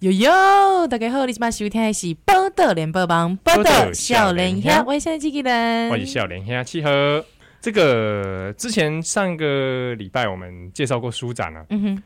哟哟，大家好，你今晚收听的是《报道联播网》，报道少年兄，我是现在机器人，我是少年兄七和。这个之前上个礼拜我们介绍过书展了，嗯哼。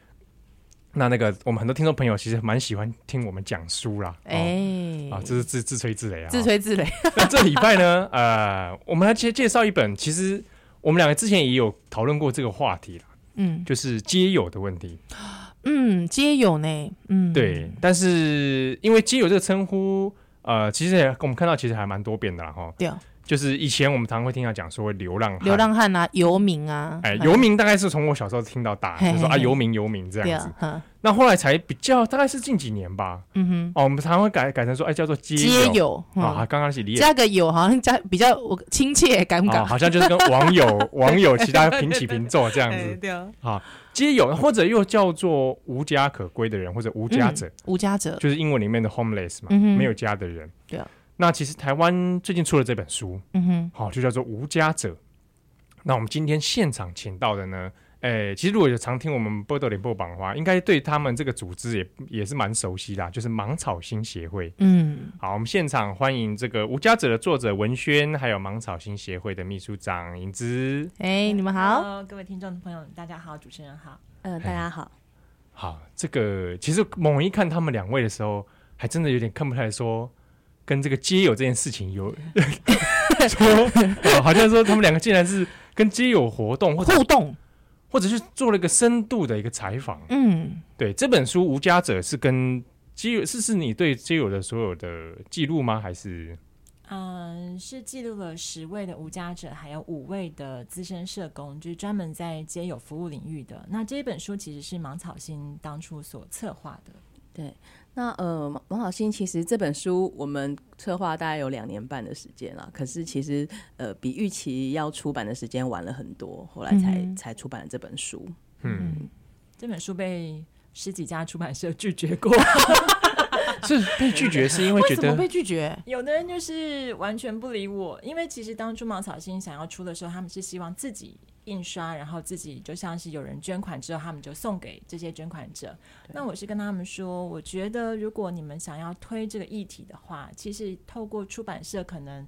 那那个我们很多听众朋友其实蛮喜欢听我们讲书啦，哎、欸，啊，这是自自吹自擂啊，自吹自擂。那这礼拜呢，呃，我们来介介绍一本，其实我们两个之前也有讨论过这个话题了，嗯，就是街友的问题。嗯，街友呢？嗯，对，但是因为街友这个称呼，呃，其实也我们看到其实还蛮多变的哈。对，就是以前我们常常会听到讲说流浪汉、流浪汉啊、游民啊。哎，游民大概是从我小时候听到大，就是说啊，游民、游民这样子。那后来才比较，大概是近几年吧。嗯哼。哦，我们常常会改改成说，哎，叫做街友啊。刚刚是理解。加个友，好像加比较我亲切，敢不敢？好像就是跟网友、网友其他平起平坐这样子。对啊。好。街友，或者又叫做无家可归的人，或者无家者，嗯、无家者就是英文里面的 homeless 嘛，嗯、没有家的人。对啊。那其实台湾最近出了这本书，嗯哼，好，就叫做《无家者》。那我们今天现场请到的呢？哎、欸，其实如果有常听我们波多联播榜的话，应该对他们这个组织也也是蛮熟悉的，啊，就是芒草心协会。嗯，好，我们现场欢迎这个无家者的作者文轩，还有芒草心协会的秘书长颖芝。哎、欸，你们好，各位听众朋友，大家好，主持人好，嗯、呃，大家好。欸、好，这个其实猛一看他们两位的时候，还真的有点看不太来说跟这个街友这件事情有 好像说他们两个竟然是跟街友活动或者互动。或者是做了一个深度的一个采访，嗯，对，这本书《无家者》是跟街友是是你对街友的所有的记录吗？还是？嗯，是记录了十位的无家者，还有五位的资深社工，就是专门在街友服务领域的。那这一本书其实是芒草心当初所策划的，对。那呃，芒草心其实这本书我们策划大概有两年半的时间了，可是其实呃比预期要出版的时间晚了很多，后来才、嗯、才出版了这本书。嗯，这本书被十几家出版社拒绝过，是被拒绝是因为觉得为什么被拒绝？有的人就是完全不理我，因为其实当初毛草心想要出的时候，他们是希望自己。印刷，然后自己就像是有人捐款之后，他们就送给这些捐款者。那我是跟他们说，我觉得如果你们想要推这个议题的话，其实透过出版社，可能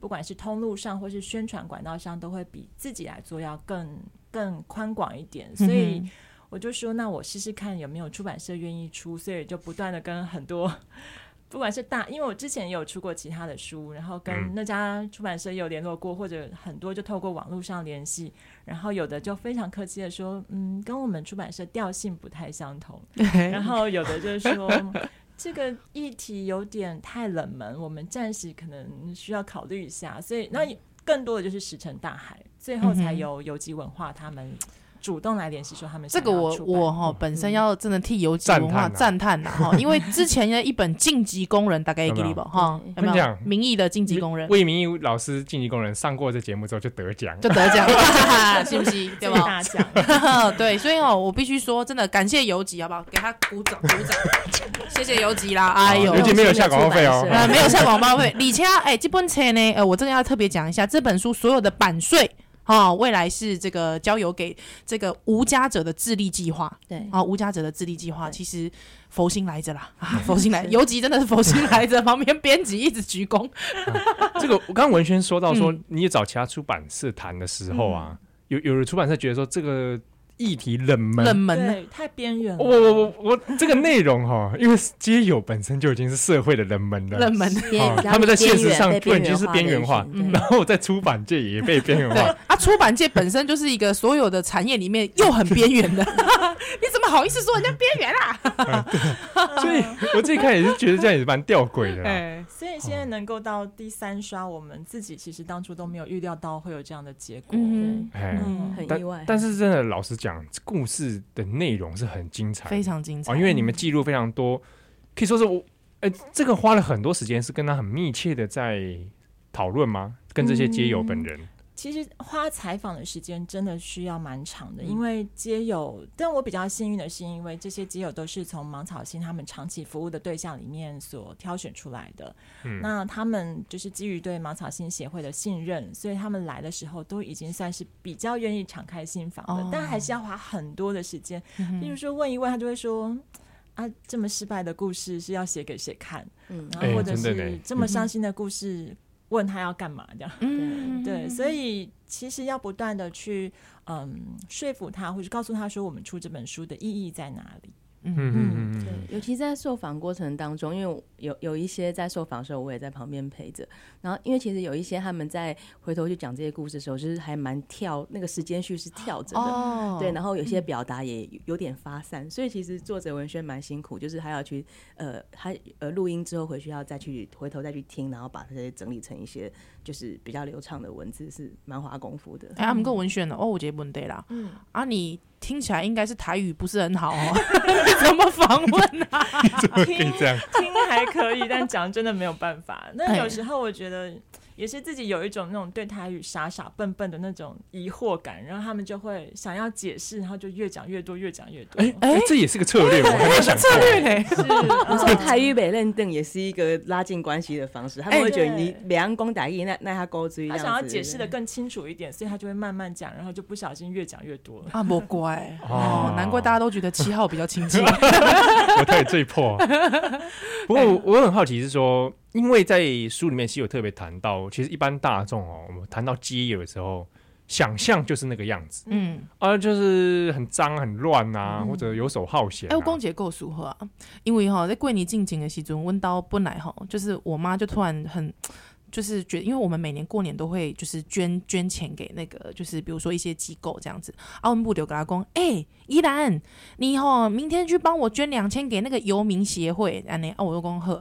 不管是通路上或是宣传管道上，都会比自己来做要更更宽广一点。所以我就说，那我试试看有没有出版社愿意出。所以就不断的跟很多。不管是大，因为我之前也有出过其他的书，然后跟那家出版社也有联络过，嗯、或者很多就透过网络上联系，然后有的就非常客气的说，嗯，跟我们出版社调性不太相同，然后有的就是说 这个议题有点太冷门，我们暂时可能需要考虑一下，所以那更多的就是石沉大海，最后才有游击文化他们。主动来联系说他们这个我我哈本身要真的替游击文化赞叹呐哈，因为之前的一本晋级工人大概给你吧哈，有没有？民意的晋级工人，魏明义老师晋级工人上过这节目之后就得奖，就得奖，信不信？对吧？大奖，对，所以哦，我必须说真的感谢游击，好不好？给他鼓掌鼓掌，谢谢游击啦！哎呦，游击没有下广告费哦，没有下广告费。李佳，哎，这本册呢，呃，我真的要特别讲一下，这本书所有的版税。哦，未来是这个交由给这个无家者的智力计划。对，啊、哦，无家者的智力计划其实佛心来着啦，啊，佛心来，尤其真的是佛心来着。旁边编辑一直鞠躬。这个我刚刚文轩说到说，嗯、你也找其他出版社谈的时候啊，嗯、有有的出版社觉得说这个。议题冷门，冷门对，太边缘了。我我我我这个内容哈，因为街友本身就已经是社会的冷门了，冷门。他们在现实上就已经是边缘化，然后在出版界也被边缘化。啊，出版界本身就是一个所有的产业里面又很边缘的，你怎么好意思说人家边缘啊？所以我自己看也是觉得这样也是蛮吊诡的。所以现在能够到第三刷，我们自己其实当初都没有预料到会有这样的结果，嗯，很意外。但是真的老实讲。讲故事的内容是很精彩，非常精彩，因为你们记录非常多，可以说是我，呃，这个花了很多时间，是跟他很密切的在讨论吗？跟这些街友本人。嗯其实花采访的时间真的需要蛮长的，因为街友，但我比较幸运的是，因为这些街友都是从芒草心他们长期服务的对象里面所挑选出来的。嗯，那他们就是基于对芒草心协会的信任，所以他们来的时候都已经算是比较愿意敞开心房的，哦、但还是要花很多的时间。比如说问一问，他就会说。啊，这么失败的故事是要写给谁看？嗯，然后或者是这么伤心的故事，问他要干嘛？这样，嗯，对，所以其实要不断的去嗯说服他，或者告诉他说，我们出这本书的意义在哪里。嗯嗯，对，尤其在受访过程当中，因为有有一些在受访的时候，我也在旁边陪着。然后，因为其实有一些他们在回头去讲这些故事的时候，就是还蛮跳，那个时间序是跳着的，哦、对。然后有些表达也有点发散，嗯、所以其实作者文轩蛮辛苦，就是他要去呃，他呃录音之后回去要再去回头再去听，然后把这些整理成一些就是比较流畅的文字，是蛮花功夫的。哎，他们够文轩的哦，我觉得问对啦。嗯，啊你。听起来应该是台语不是很好哦，怎么访问啊？怎么可以这样？听，听还可以，但讲真的没有办法。那有时候我觉得。也是自己有一种那种对台语傻傻笨笨的那种疑惑感，然后他们就会想要解释，然后就越讲越多，越讲越多。哎哎，这也是个策略，我还没想策略。是，所以台语被认定也是一个拉近关系的方式。他们会觉得你两公打一，那那他勾追。他想要解释的更清楚一点，所以他就会慢慢讲，然后就不小心越讲越多。啊，不乖哦，难怪大家都觉得七号比较亲近。我太最破。不过我很好奇是说。因为在书里面其实有特别谈到，其实一般大众哦，我们谈到街友的时候，想象就是那个样子，嗯，啊，就是很脏很乱啊，嗯、或者游手好闲、啊。哎，我公姐够熟哈，因为哈在过年进京的时阵，温刀本来哈，就是我妈就突然很，就是觉得，因为我们每年过年都会就是捐捐钱给那个，就是比如说一些机构这样子，啊，我们不留给他讲，哎、欸，依兰，你吼明天去帮我捐两千给那个游民协会，安尼啊，我就讲好，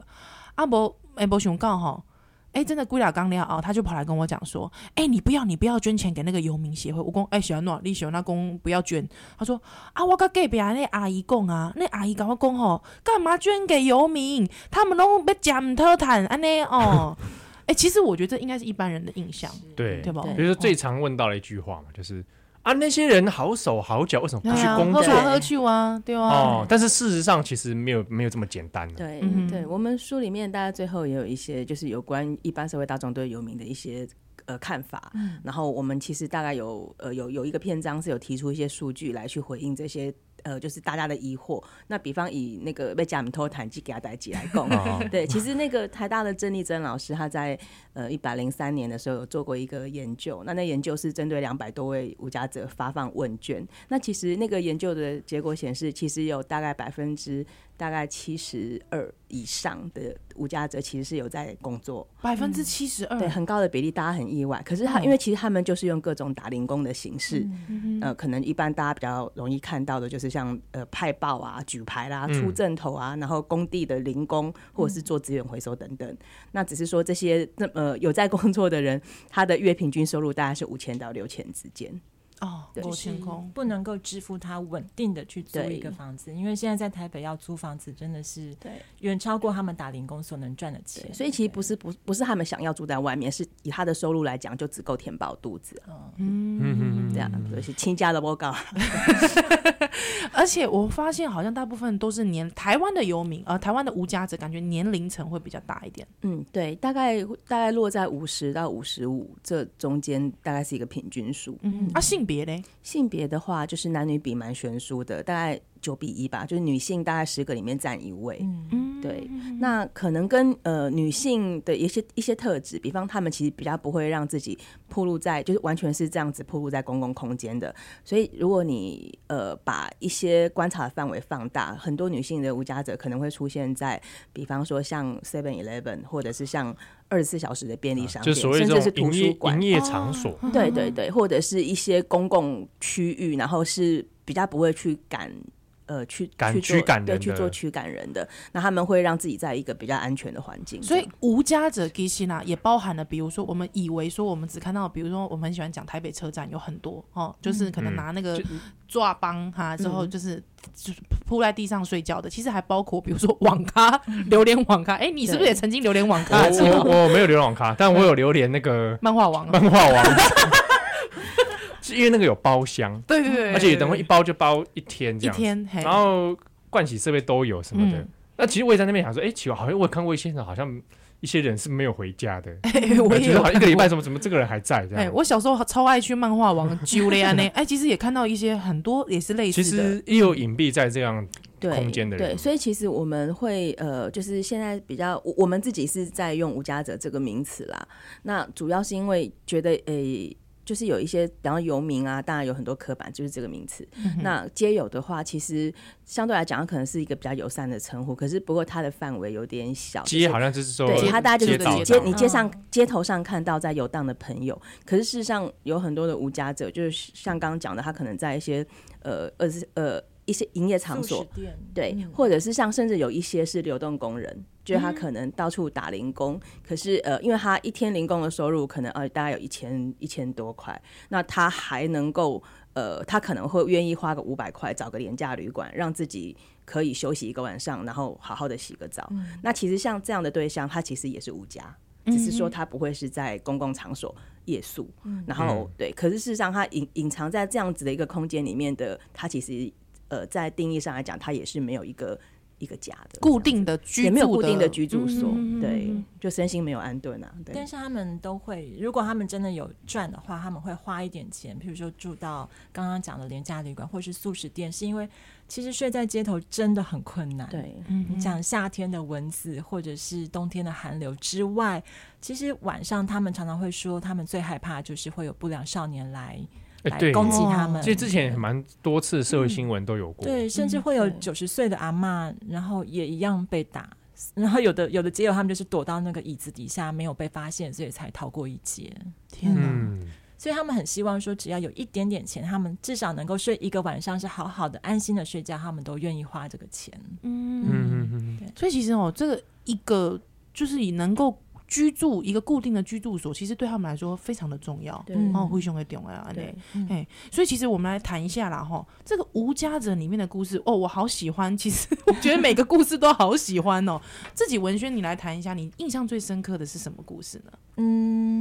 啊不。哎，不想告吼，哎，真的归了刚了哦，他就跑来跟我讲说，哎，你不要，你不要捐钱给那个游民协会。我讲，哎，喜欢诺，你喜欢那公不要捐。他说，啊，我跟隔壁那阿姨讲啊，那阿姨跟我讲吼，干嘛捐给游民？他们都被讲特坦安尼哦。哎，其实我觉得这应该是一般人的印象，对对吧？比如说最常问到的一句话嘛，就是。啊，那些人好手好脚，为什么不去工作？喝来喝去啊，对啊。哦，但是事实上其实没有没有这么简单的。对，嗯、对我们书里面，大家最后也有一些就是有关一般社会大众对游民的一些呃看法。嗯。然后我们其实大概有呃有有一个篇章是有提出一些数据来去回应这些。呃，就是大家的疑惑。那比方以那个被假米托坦基给他带起来供，对，其实那个台大的郑丽珍老师，他在呃一百零三年的时候有做过一个研究。那那研究是针对两百多位无家者发放问卷。那其实那个研究的结果显示，其实有大概百分之大概七十二以上的无家者其实是有在工作，百分之七十二，对，很高的比例，大家很意外。可是他，因为其实他们就是用各种打零工的形式，嗯、呃，可能一般大家比较容易看到的就是像呃派报啊、举牌啦、出阵头啊，嗯、然后工地的零工或者是做资源回收等等。嗯、那只是说这些那呃有在工作的人，他的月平均收入大概是五千到六千之间。哦，对，天空不能够支付他稳定的去租一个房子，因为现在在台北要租房子真的是对远超过他们打零工所能赚的钱，所以其实不是不不是他们想要住在外面，是以他的收入来讲就只够填饱肚子。嗯嗯嗯，这样，所以亲家的报告。而且我发现好像大部分都是年台湾的游民，呃，台湾的无家者，感觉年龄层会比较大一点。嗯，对，大概大概落在五十到五十五这中间，大概是一个平均数。嗯，啊，性别。别嘞，性别的话，就是男女比蛮悬殊的，大概九比一吧，就是女性大概十个里面占一位。嗯，对，那可能跟呃女性的一些一些特质，比方她们其实比较不会让自己暴露在，就是完全是这样子暴露在公共空间的。所以如果你呃把一些观察的范围放大，很多女性的无家者可能会出现在，比方说像 Seven Eleven，或者是像。二十四小时的便利商店，甚至是图书馆、营业场所，对对对，或者是一些公共区域，然后是比较不会去赶。呃，去赶驱赶人，去做驱赶人的，那他们会让自己在一个比较安全的环境。所以无家者其实呢，也包含了，比如说我们以为说我们只看到，比如说我们很喜欢讲台北车站有很多哦，就是可能拿那个抓帮哈之后就是就是铺在地上睡觉的，其实还包括比如说网咖、榴莲网咖。哎，你是不是也曾经榴莲网咖？我我没有榴莲网咖，但我有榴莲那个漫画王，漫画王。是因为那个有包厢，对对对，而且等会一包就包一天这样，一天，然后盥洗设备都有什么的。那其实我也在那边想说，哎，奇怪，好像我看过一些人，好像一些人是没有回家的。我觉得好像一个礼拜怎么怎么这个人还在这样。我小时候超爱去漫画王揪嘞啊呢，哎，其实也看到一些很多也是类似的，其实也有隐蔽在这样空间的人。对，所以其实我们会呃，就是现在比较，我们自己是在用无家者这个名词啦。那主要是因为觉得诶。欸就是有一些，然后游民啊，当然有很多刻板，就是这个名词。嗯、那街友的话，其实相对来讲，可能是一个比较友善的称呼。可是，不过它的范围有点小。街好像就是说，对，它大家就是街，街你街上、嗯、街头上看到在游荡的朋友。可是事实上，有很多的无家者，就是像刚刚讲的，他可能在一些呃二十呃。一些营业场所，对，嗯、或者是像甚至有一些是流动工人，就是他可能到处打零工，嗯、可是呃，因为他一天零工的收入可能呃大概有一千一千多块，那他还能够呃，他可能会愿意花个五百块找个廉价旅馆，让自己可以休息一个晚上，然后好好的洗个澡。嗯、那其实像这样的对象，他其实也是无家，只是说他不会是在公共场所夜宿，嗯、然后对，可是事实上他隐隐藏在这样子的一个空间里面的，他其实。呃，在定义上来讲，它也是没有一个一个家的固定的居，也没有固定的居住所，嗯、对，就身心没有安顿啊。对，但是他们都会，如果他们真的有赚的话，他们会花一点钱，比如说住到刚刚讲的廉价旅馆或是素食店，是因为其实睡在街头真的很困难。对，你讲夏天的蚊子或者是冬天的寒流之外，其实晚上他们常常会说，他们最害怕就是会有不良少年来。来攻击他们，其实之前蛮多次社会新闻都有过，对，甚至会有九十岁的阿嬷，然后也一样被打，然后有的有的街友他们就是躲到那个椅子底下没有被发现，所以才逃过一劫。天哪！所以他们很希望说，只要有一点点钱，他们至少能够睡一个晚上是好好的、安心的睡觉，他们都愿意花这个钱。嗯嗯嗯，对。所以其实哦，这个一个就是以能够。居住一个固定的居住所，其实对他们来说非常的重要。对哦，灰熊的重要对，哎，所以其实我们来谈一下啦，哈，这个无家者里面的故事哦，我好喜欢。其实 我觉得每个故事都好喜欢哦。自己文轩，你来谈一下，你印象最深刻的是什么故事呢？嗯，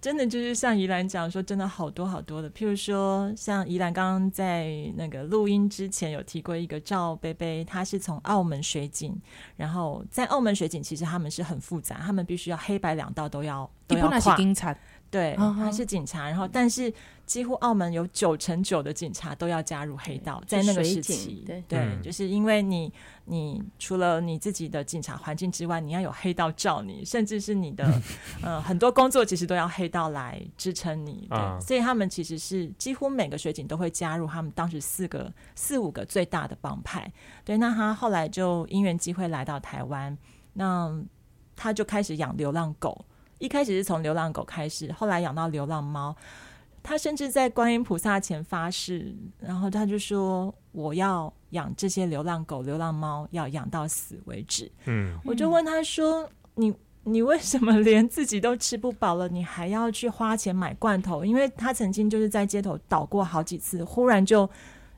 真的就是像宜兰讲说，真的好多好多的。譬如说，像宜兰刚刚在那个录音之前有提过一个赵贝贝，他是从澳门水警，然后在澳门水警其实他们是很复杂，他们必须要黑白两道都要都要跨。对，他是警察，然后但是几乎澳门有九成九的警察都要加入黑道，在那个时期，对，对，就是因为你你除了你自己的警察环境之外，你要有黑道罩你，甚至是你的 呃很多工作其实都要黑道来支撑你，对，所以他们其实是几乎每个水警都会加入他们当时四个四五个最大的帮派，对，那他后来就因缘机会来到台湾，那他就开始养流浪狗。一开始是从流浪狗开始，后来养到流浪猫。他甚至在观音菩萨前发誓，然后他就说：“我要养这些流浪狗、流浪猫，要养到死为止。”嗯，我就问他说：“你你为什么连自己都吃不饱了，你还要去花钱买罐头？”因为他曾经就是在街头倒过好几次，忽然就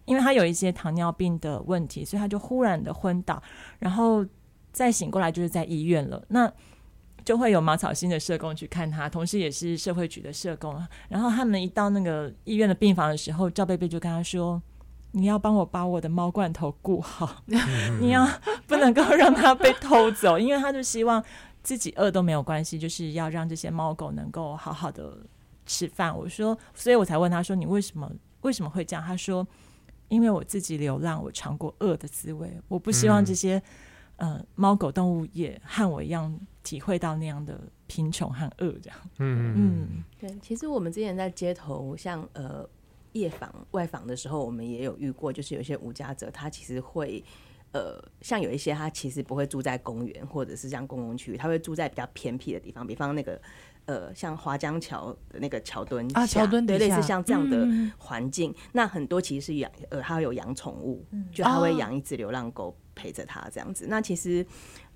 因为他有一些糖尿病的问题，所以他就忽然的昏倒，然后再醒过来就是在医院了。那就会有茅草新的社工去看他，同时也是社会局的社工。然后他们一到那个医院的病房的时候，赵贝贝就跟他说：“你要帮我把我的猫罐头顾好，你要不能够让它被偷走，因为他就希望自己饿都没有关系，就是要让这些猫狗能够好好的吃饭。”我说，所以我才问他说：“你为什么为什么会这样？”他说：“因为我自己流浪，我尝过饿的滋味，我不希望这些。”呃，猫狗动物也和我一样体会到那样的贫穷和饿，这样。嗯嗯，对。其实我们之前在街头，像呃夜访、外访的时候，我们也有遇过，就是有些无家者，他其实会呃，像有一些他其实不会住在公园或者是像公共区域，他会住在比较偏僻的地方，比方那个呃，像华江桥的那个桥墩啊，桥墩对，类似像这样的环境。嗯、那很多其实是养呃，他有养宠物，嗯、就他会养一只流浪狗。哦陪着他这样子，那其实，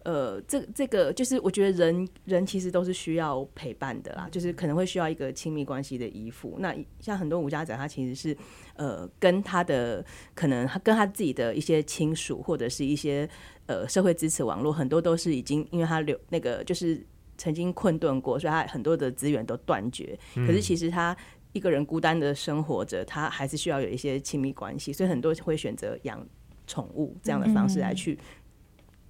呃，这这个就是我觉得人人其实都是需要陪伴的啦，就是可能会需要一个亲密关系的依附。那像很多无家者，他其实是呃跟他的可能他跟他自己的一些亲属或者是一些呃社会支持网络，很多都是已经因为他留那个就是曾经困顿过，所以他很多的资源都断绝。可是其实他一个人孤单的生活着，他还是需要有一些亲密关系，所以很多会选择养宠物这样的方式来去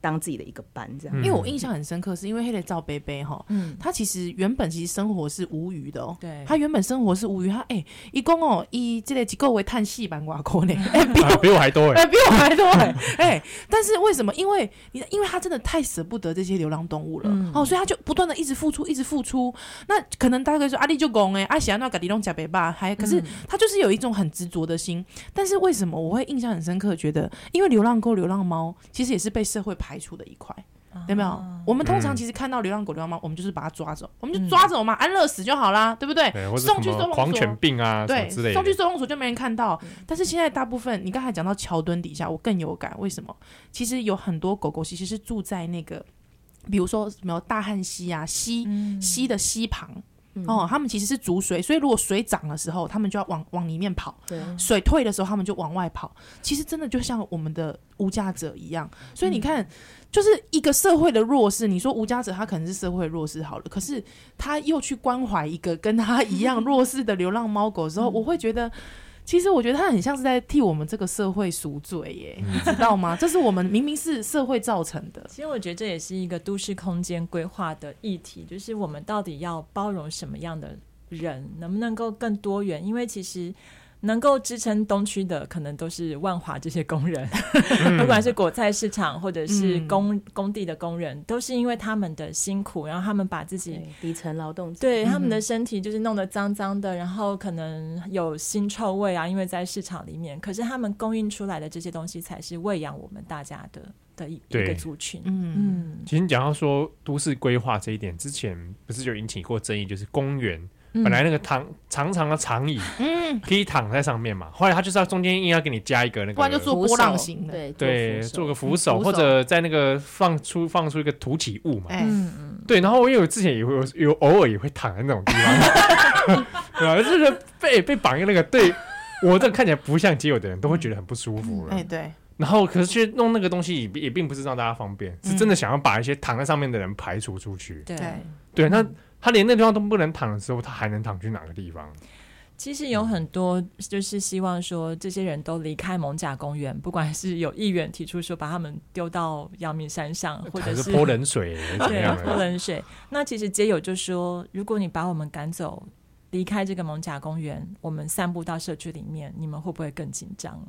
当自己的一个班这样。因为我印象很深刻，是因为黑的赵贝贝哈，嗯，他其实原本其实生活是无余的哦，对，他原本生活是无余，他哎，一共哦，一这类机构为叹息版瓦库呢，哎，比 比我还多哎，比我还多哎，哎，但是为什么？因为你因为他真的太舍不得这些流浪动物了哦，所以他就不断的一直付出，一直付出。那可能大家可以说阿丽就讲哎，阿喜那个地龙加贝巴，还可是他就是有一种很执着的心。但是为什么我会印象很深刻？觉得因为流浪狗、流浪猫其实也是被社会排除的一块，有没有？我们通常其实看到流浪狗、流浪猫，我们就是把它抓走，我们就抓走嘛，安乐死就好啦，对不对？送去收容所，狂犬病啊，对，送去收容所就没人看到。但是现在大部分，你刚才讲到桥墩底下，我更有感。为什么？其实有很多狗狗其实是住在那个，比如说什么大汉溪啊，溪溪的溪旁。哦，他们其实是逐水，所以如果水涨的时候，他们就要往往里面跑；对水退的时候，他们就往外跑。其实真的就像我们的无家者一样，所以你看，嗯、就是一个社会的弱势。你说无家者，他可能是社会弱势好了，可是他又去关怀一个跟他一样弱势的流浪猫狗的时候，嗯、我会觉得。其实我觉得他很像是在替我们这个社会赎罪耶，你知道吗？这是我们明明是社会造成的。其实我觉得这也是一个都市空间规划的议题，就是我们到底要包容什么样的人，能不能够更多元？因为其实。能够支撑东区的，可能都是万华这些工人，嗯、不管是果菜市场或者是工、嗯、工地的工人，都是因为他们的辛苦，然后他们把自己底层劳动对他们的身体就是弄得脏脏的，然后可能有腥臭味啊，因为在市场里面，可是他们供应出来的这些东西才是喂养我们大家的的一对。一个族群。嗯。嗯，其实你讲到说都市规划这一点，之前不是就引起过争议，就是公园。本来那个躺长长的长椅，嗯，可以躺在上面嘛。后来他就是要中间硬要给你加一个那个，不然就做波浪形的，对对，做个扶手，或者在那个放出放出一个凸起物嘛。嗯嗯，对。然后因为我之前也会有有偶尔也会躺在那种地方，对吧？就是被被绑一个那个，对我这看起来不像街友的人都会觉得很不舒服了。哎对。然后可是去弄那个东西也也并不是让大家方便，是真的想要把一些躺在上面的人排除出去。对对，那。他连那地方都不能躺的时候，他还能躺去哪个地方？其实有很多就是希望说，这些人都离开蒙甲公园，不管是有议员提出说把他们丢到阳明山上，或者是泼冷水，对，泼冷水。那其实街友就说，如果你把我们赶走，离开这个蒙甲公园，我们散步到社区里面，你们会不会更紧张？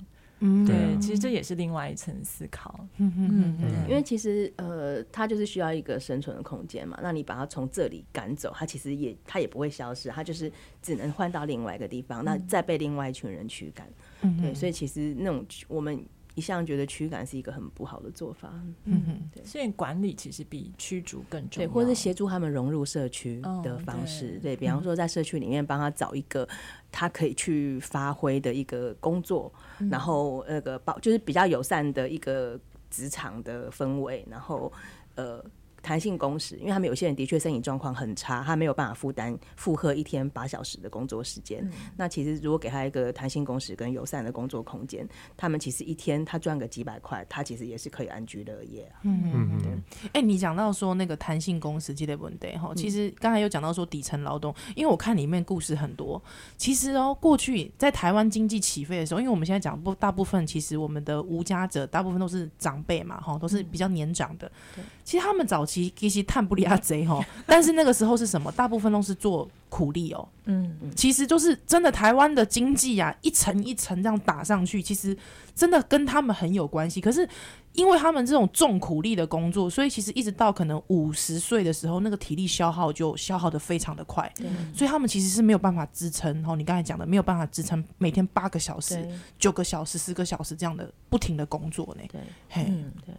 嗯，对，其实这也是另外一层思考。嗯嗯嗯，因为其实呃，它就是需要一个生存的空间嘛。那你把它从这里赶走，它其实也它也不会消失，它就是只能换到另外一个地方，那再被另外一群人驱赶。嗯，对，所以其实那种我们。一向觉得驱赶是一个很不好的做法，嗯哼，对，所以管理其实比驱逐更重要，对，或者是协助他们融入社区的方式，哦、对，对比方说在社区里面帮他找一个他可以去发挥的一个工作，嗯、然后那个保就是比较友善的一个职场的氛围，然后呃。弹性工时，因为他们有些人的确身体状况很差，他没有办法负担负荷一天八小时的工作时间。嗯、那其实如果给他一个弹性工时跟友善的工作空间，他们其实一天他赚个几百块，他其实也是可以安居乐业啊。嗯嗯嗯。哎、欸，你讲到说那个弹性工时记得问题哈，其实刚才有讲到说底层劳动，因为我看里面故事很多。其实哦，过去在台湾经济起飞的时候，因为我们现在讲不大部分，其实我们的无家者大部分都是长辈嘛，哈，都是比较年长的。嗯、其实他们早期。其其实探不离阿贼吼，但是那个时候是什么？大部分都是做苦力哦。嗯，其实就是真的台湾的经济啊，一层一层这样打上去，其实真的跟他们很有关系。可是因为他们这种重苦力的工作，所以其实一直到可能五十岁的时候，那个体力消耗就消耗的非常的快。嗯，所以他们其实是没有办法支撑。然后你刚才讲的，没有办法支撑每天八个小时、九个小时、十个小时这样的不停的工作呢。对，嘿，对。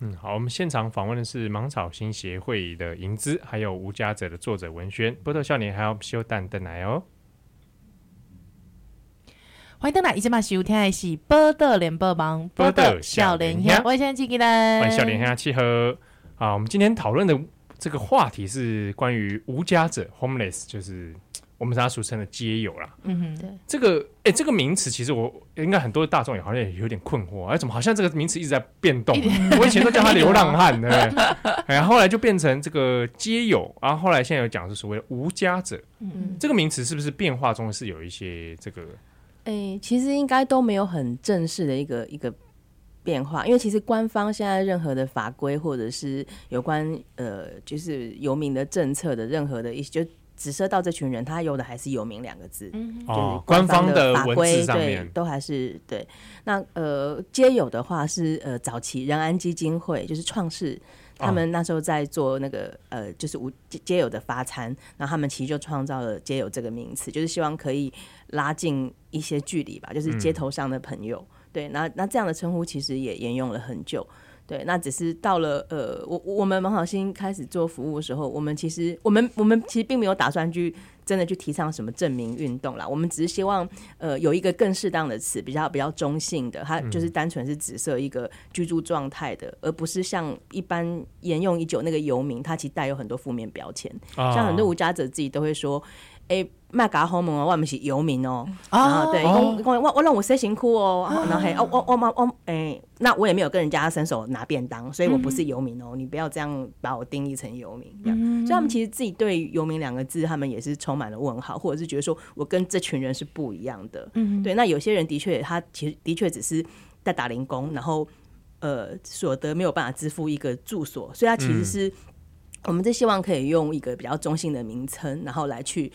嗯，好，我们现场访问的是芒草新协会的盈姿，还有无家者的作者文轩，波特少年还要修蛋邓来哦。欢迎登来，一起嘛收听的是波特联播网，波特少年兄，我先记起来，欢迎少年兄契合。好，我们今天讨论的这个话题是关于无家者 （homeless），就是。我们大家俗称的街友啦，嗯哼，对，这个，哎、欸，这个名词其实我应该很多大众也好像也有点困惑，哎，怎么好像这个名词一直在变动？我以前都叫他流浪汉，对不对？哎，后来就变成这个街友，然后后来现在有讲是所谓的无家者，嗯嗯，这个名词是不是变化中是有一些这个？哎、欸，其实应该都没有很正式的一个一个。变化，因为其实官方现在任何的法规或者是有关呃，就是游民的政策的任何的一些，就只涉到这群人，他有的还是游民两个字，嗯，就是官方的法规对，都还是对。那呃，街友的话是呃，早期仁安基金会就是创世。他们那时候在做那个呃，就是无街友的发餐，然后他们其实就创造了街友这个名词，就是希望可以拉近一些距离吧，就是街头上的朋友。嗯、对，那那这样的称呼其实也沿用了很久。对，那只是到了呃，我我们芒好心开始做服务的时候，我们其实我们我们其实并没有打算去。真的去提倡什么证明运动啦？我们只是希望，呃，有一个更适当的词，比较比较中性的，它就是单纯是紫色一个居住状态的，而不是像一般沿用已久那个游民，它其实带有很多负面标签。像很多无家者自己都会说，哎、欸。麦嘎好门哦，我们是游民哦，啊、oh, 对，我我我让我塞辛苦哦，然后嘿，哦我我我我哎，那我也没有跟人家伸手拿便当，所以我不是游民哦，你不要这样把我定义成游民这样。Mm -hmm. 所以他们其实自己对“游民”两个字，他们也是充满了问号，或者是觉得说我跟这群人是不一样的。嗯、mm -hmm.，对，那有些人的确，他其实的确只是在打零工，然后呃，所得没有办法支付一个住所，所以他其实是、mm -hmm. 我们是希望可以用一个比较中性的名称，然后来去。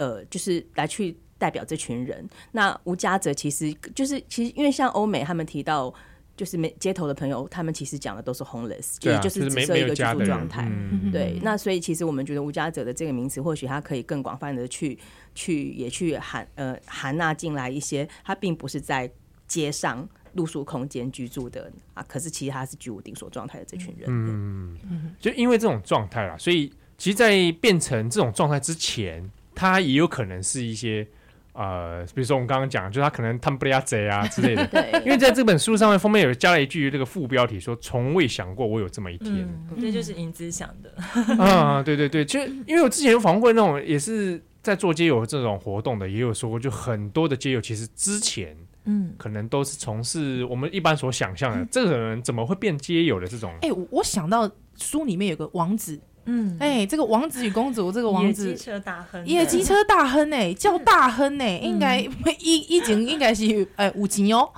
呃，就是来去代表这群人。那吴家泽其实就是，其实因为像欧美他们提到，就是没街头的朋友，他们其实讲的都是 homeless，就是就是只设一个居住状态。嗯。对，那所以其实我们觉得无家者的这个名词，或许它可以更广泛的去去也去含呃含纳进来一些，他并不是在街上露宿空间居住的啊，可是其实他是居无定所状态的这群人。嗯，就因为这种状态啦，所以其实，在变成这种状态之前。他也有可能是一些呃，比如说我们刚刚讲，就是他可能贪不了贼啊之类的。对。因为在这本书上面封面有加了一句这个副标题，说从未想过我有这么一天。嗯，这就是银子想的。啊，对对对，就因为我之前有访问过那种也是在做街友这种活动的，也有说过，就很多的街友其实之前嗯，可能都是从事我们一般所想象的、嗯、这个人怎么会变街友的这种。哎、欸，我想到书里面有个王子。嗯，哎、欸，这个王子与公主，这个王子，野机车大亨，野机车大亨，哎，叫大亨，哎，应该一一景应该是哎五级哦，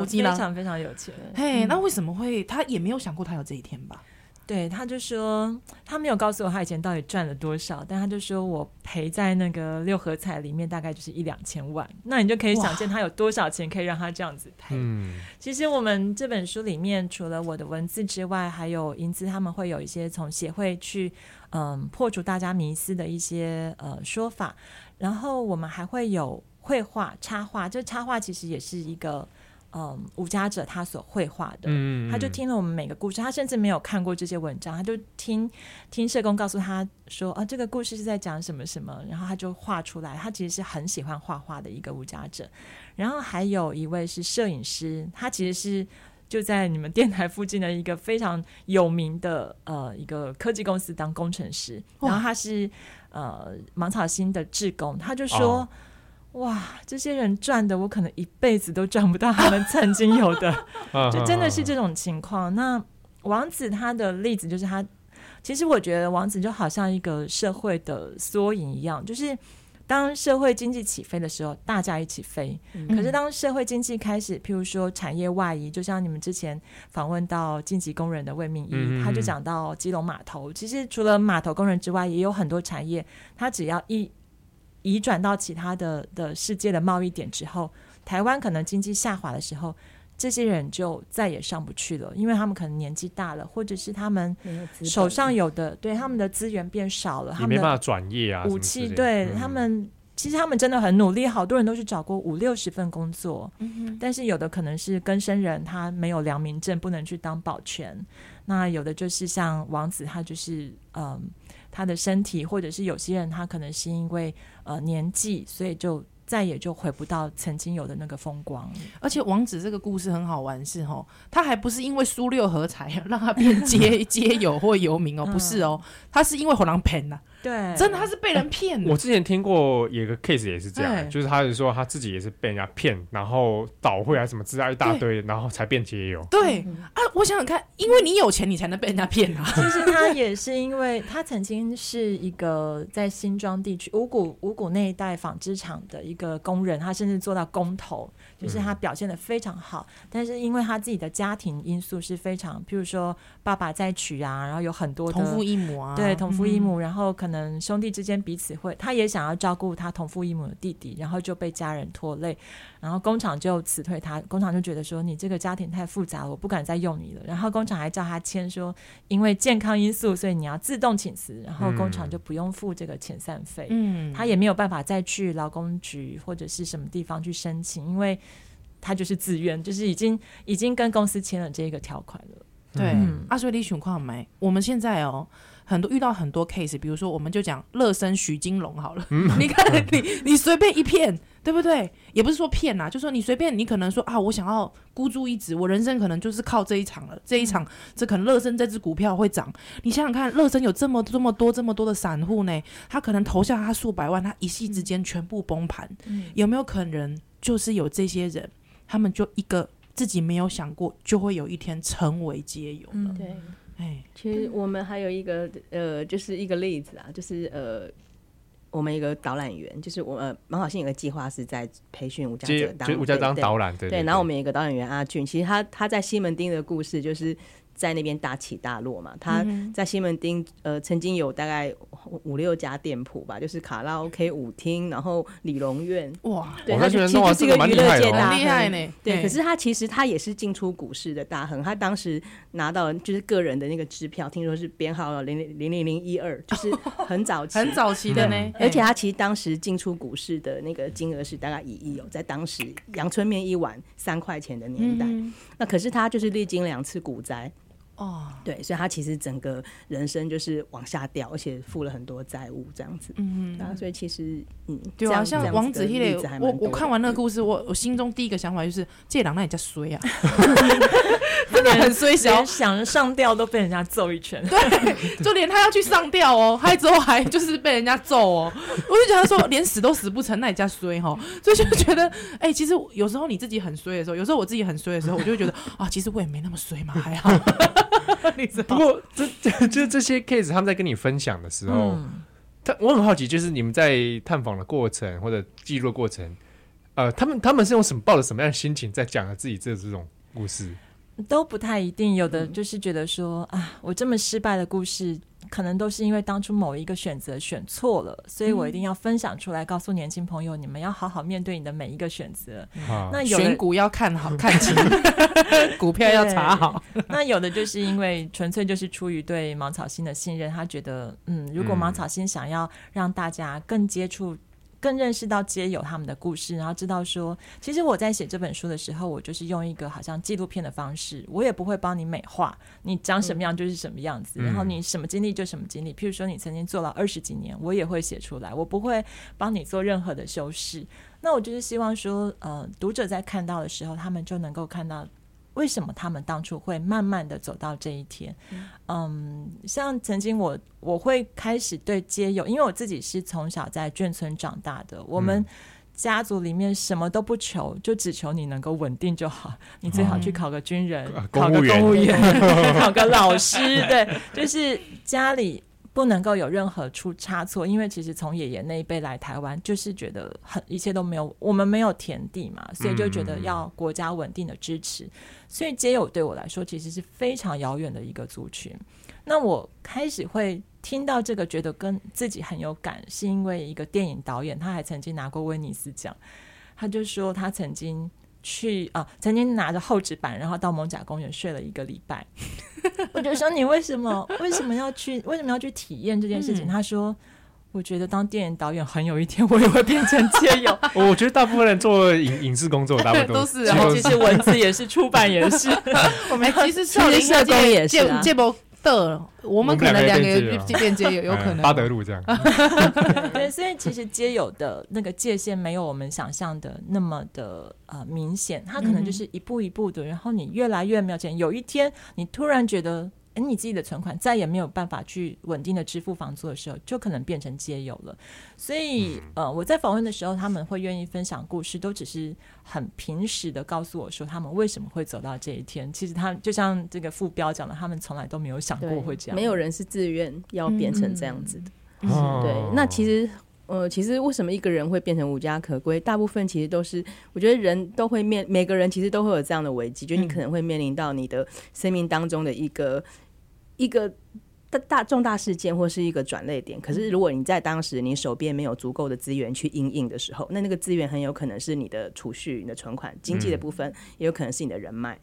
五级了，非常非常有钱。嘿，那为什么会他也没有想过他有这一天吧？对，他就说他没有告诉我他以前到底赚了多少，但他就说我赔在那个六合彩里面大概就是一两千万，那你就可以想见他有多少钱可以让他这样子赔。嗯其实我们这本书里面除了我的文字之外，还有银子他们会有一些从协会去嗯破除大家迷思的一些呃说法，然后我们还会有绘画插画，这插画其实也是一个。嗯，无家者他所绘画的，他就听了我们每个故事，他甚至没有看过这些文章，他就听听社工告诉他说啊，这个故事是在讲什么什么，然后他就画出来。他其实是很喜欢画画的一个无家者。然后还有一位是摄影师，他其实是就在你们电台附近的一个非常有名的呃一个科技公司当工程师，然后他是呃芒草心的志工，他就说。哦哇，这些人赚的，我可能一辈子都赚不到他们曾经有的，就真的是这种情况。那王子他的例子就是他，其实我觉得王子就好像一个社会的缩影一样，就是当社会经济起飞的时候，大家一起飞。可是当社会经济开始，譬如说产业外移，就像你们之前访问到晋级工人的魏明一，他就讲到基隆码头，其实除了码头工人之外，也有很多产业，他只要一。移转到其他的的世界的贸易点之后，台湾可能经济下滑的时候，这些人就再也上不去了，因为他们可能年纪大了，或者是他们手上有的对他们的资源变少了，他们没办法转业啊，武器对、嗯、他们，其实他们真的很努力，好多人都去找过五六十份工作，嗯、但是有的可能是更生人，他没有良民证，不能去当保全，那有的就是像王子，他就是嗯。他的身体，或者是有些人，他可能是因为呃年纪，所以就再也就回不到曾经有的那个风光。而且王子这个故事很好玩，是哦，他还不是因为输六合彩让他变街 街友或游民哦，不是哦，他是因为火狼骗呐。对，真的他是被人骗的。我之前听过有个 case 也是这样，就是他是说他自己也是被人家骗，然后倒会啊什么之类一大堆，然后才变街友。对啊，我想想看，因为你有钱，你才能被人家骗啊。其实他也是因为他曾经是一个在新庄地区五股五股那一带纺织厂的一个工人，他甚至做到工头，就是他表现的非常好。但是因为他自己的家庭因素是非常，譬如说爸爸再娶啊，然后有很多的同父异母啊，对同父异母，然后可能兄弟之间彼此会，他也想要照顾他同父异母的弟弟，然后就被家人拖累，然后工厂就辞退他，工厂就觉得说你这个家庭太复杂了，我不敢再用你了。然后工厂还叫他签说，因为健康因素，所以你要自动请辞，然后工厂就不用付这个遣散费。嗯，他也没有办法再去劳工局或者是什么地方去申请，因为他就是自愿，就是已经已经跟公司签了这个条款了。对，阿水你情况没？我们现在哦。很多遇到很多 case，比如说我们就讲乐生许金龙好了，嗯、你看你你随便一骗，对不对？也不是说骗啊，就说你随便，你可能说啊，我想要孤注一掷，我人生可能就是靠这一场了，这一场这可能乐生这只股票会涨。你想想看，乐生有这么这么多这么多的散户呢，他可能投下他数百万，他一夕之间全部崩盘，嗯、有没有可能就是有这些人，他们就一个自己没有想过，就会有一天成为街友了？嗯、对。哎，其实我们还有一个呃，就是一个例子啊，就是呃，我们一个导览员，就是我们蛮好心有个计划是在培训吴家者当吴家当导览，对对，对。然后我们有一个导览员阿俊，其实他他在西门町的故事就是。在那边大起大落嘛，他在西门町呃曾经有大概五六家店铺吧，就是卡拉 OK 舞厅，然后理容院。哇，对，他其实就是一个娱乐界大亨，对。可是他其实他也是进出股市的大亨，他当时拿到就是个人的那个支票，听说是编号零零零零零一二，就是很早期很早期的呢。而且他其实当时进出股市的那个金额是大概一亿哦，在当时阳春面一碗三块钱的年代，那可是他就是历经两次股灾。哦，对，所以他其实整个人生就是往下掉，而且负了很多债务，这样子。嗯，然后所以其实，嗯，对啊，像王子系列，我我看完那个故事，我我心中第一个想法就是，这狼那也叫衰啊，真的很衰小，想上吊都被人家揍一拳。对，就连他要去上吊哦，还之后还就是被人家揍哦，我就觉得说连死都死不成，那也叫衰哈。所以就觉得，哎，其实有时候你自己很衰的时候，有时候我自己很衰的时候，我就会觉得啊，其实我也没那么衰嘛，还好。不过，这这就是这些 case，他们在跟你分享的时候，嗯、他我很好奇，就是你们在探访的过程或者记录过程，呃，他们他们是用什么抱着什么样的心情在讲自己这这种故事？都不太一定，有的就是觉得说、嗯、啊，我这么失败的故事。可能都是因为当初某一个选择选错了，所以我一定要分享出来，告诉年轻朋友，你们要好好面对你的每一个选择。嗯、那有选股要看好看清，股票要查好。那有的就是因为纯粹就是出于对芒草心的信任，他觉得，嗯，如果芒草心想要让大家更接触。更认识到街友他们的故事，然后知道说，其实我在写这本书的时候，我就是用一个好像纪录片的方式，我也不会帮你美化，你长什么样就是什么样子，嗯、然后你什么经历就什么经历。譬如说你曾经做了二十几年，我也会写出来，我不会帮你做任何的修饰。那我就是希望说，呃，读者在看到的时候，他们就能够看到。为什么他们当初会慢慢的走到这一天？嗯，像曾经我我会开始对街友，因为我自己是从小在眷村长大的，我们家族里面什么都不求，就只求你能够稳定就好。你最好去考个军人，嗯、考个公务员，考个老师，对，就是家里。不能够有任何出差错，因为其实从爷爷那一辈来台湾，就是觉得很一切都没有，我们没有田地嘛，所以就觉得要国家稳定的支持。嗯、所以街友对我来说其实是非常遥远的一个族群。那我开始会听到这个，觉得跟自己很有感，是因为一个电影导演，他还曾经拿过威尼斯奖，他就说他曾经。去啊，曾经拿着厚纸板，然后到蒙贾公园睡了一个礼拜。我就说，你为什么为什么要去为什么要去体验这件事情？嗯、他说，我觉得当电影导演，很有一天我也会变成街友。我觉得大部分人做影影视工作，大部分都是，然后其实文字也是，出版也是。我们其实少林社工也是啊。的，我们可能两个人变街友有可能巴德路这样。对，所以其实街友的那个界限没有我们想象的那么的呃明显，它可能就是一步一步的，然后你越来越没有钱，有一天你突然觉得哎，你自己的存款再也没有办法去稳定的支付房租的时候，就可能变成街友了。所以，呃，我在访问的时候，他们会愿意分享故事，都只是很平实的告诉我说，他们为什么会走到这一天。其实，他就像这个副标讲的，他们从来都没有想过会这样。没有人是自愿要变成这样子的。嗯嗯对，那其实，呃，其实为什么一个人会变成无家可归？大部分其实都是，我觉得人都会面，每个人其实都会有这样的危机，就你可能会面临到你的生命当中的一个。一个大大重大事件或是一个转捩点，可是如果你在当时你手边没有足够的资源去应应的时候，那那个资源很有可能是你的储蓄、你的存款、经济的部分，也有可能是你的人脉，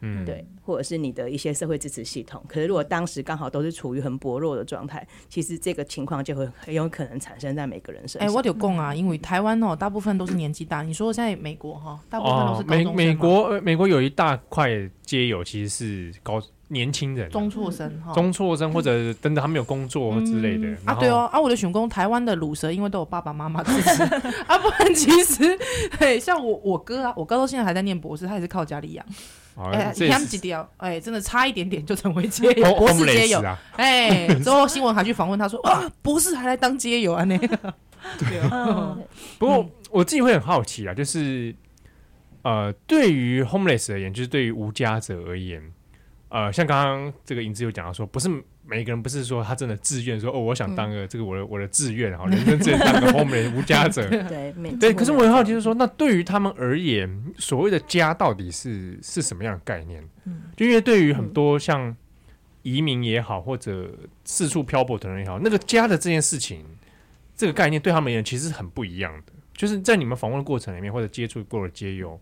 嗯，对，或者是你的一些社会支持系统。可是如果当时刚好都是处于很薄弱的状态，其实这个情况就会很有可能产生在每个人身上。哎、欸，我有供啊，因为台湾哦，大部分都是年纪大。你说在美国哈，大部分都是高中生、哦、美美国美国有一大块街友其实是高。年轻人，中辍生哈，中辍生或者等等，他没有工作之类的、嗯、啊，对哦，啊，我的选工，台湾的鲁蛇，因为都有爸爸妈妈支持 啊，不然其实，嘿，像我我哥啊，我哥到现在还在念博士，他也是靠家里养，哎，几条，哎，真的差一点点就成为街 友，博士街友，哎，之后新闻还去访问他说，啊，博士还来当街友啊那个，对啊，不过我自己会很好奇啊，就是呃，对于 homeless 而言，就是对于无家者而言。呃，像刚刚这个影子有讲到说，不是每个人不是说他真的自愿说哦，我想当个这个我的、嗯、我的志愿，哈，人生志愿当个 homeless 无家者。对，对。可是我很好奇，就是说，那对于他们而言，所谓的家到底是是什么样的概念？嗯，就因为对于很多像移民也好，或者四处漂泊的人也好，那个家的这件事情，这个概念对他们而言其实是很不一样的。就是在你们访问的过程里面，或者接触过的街友，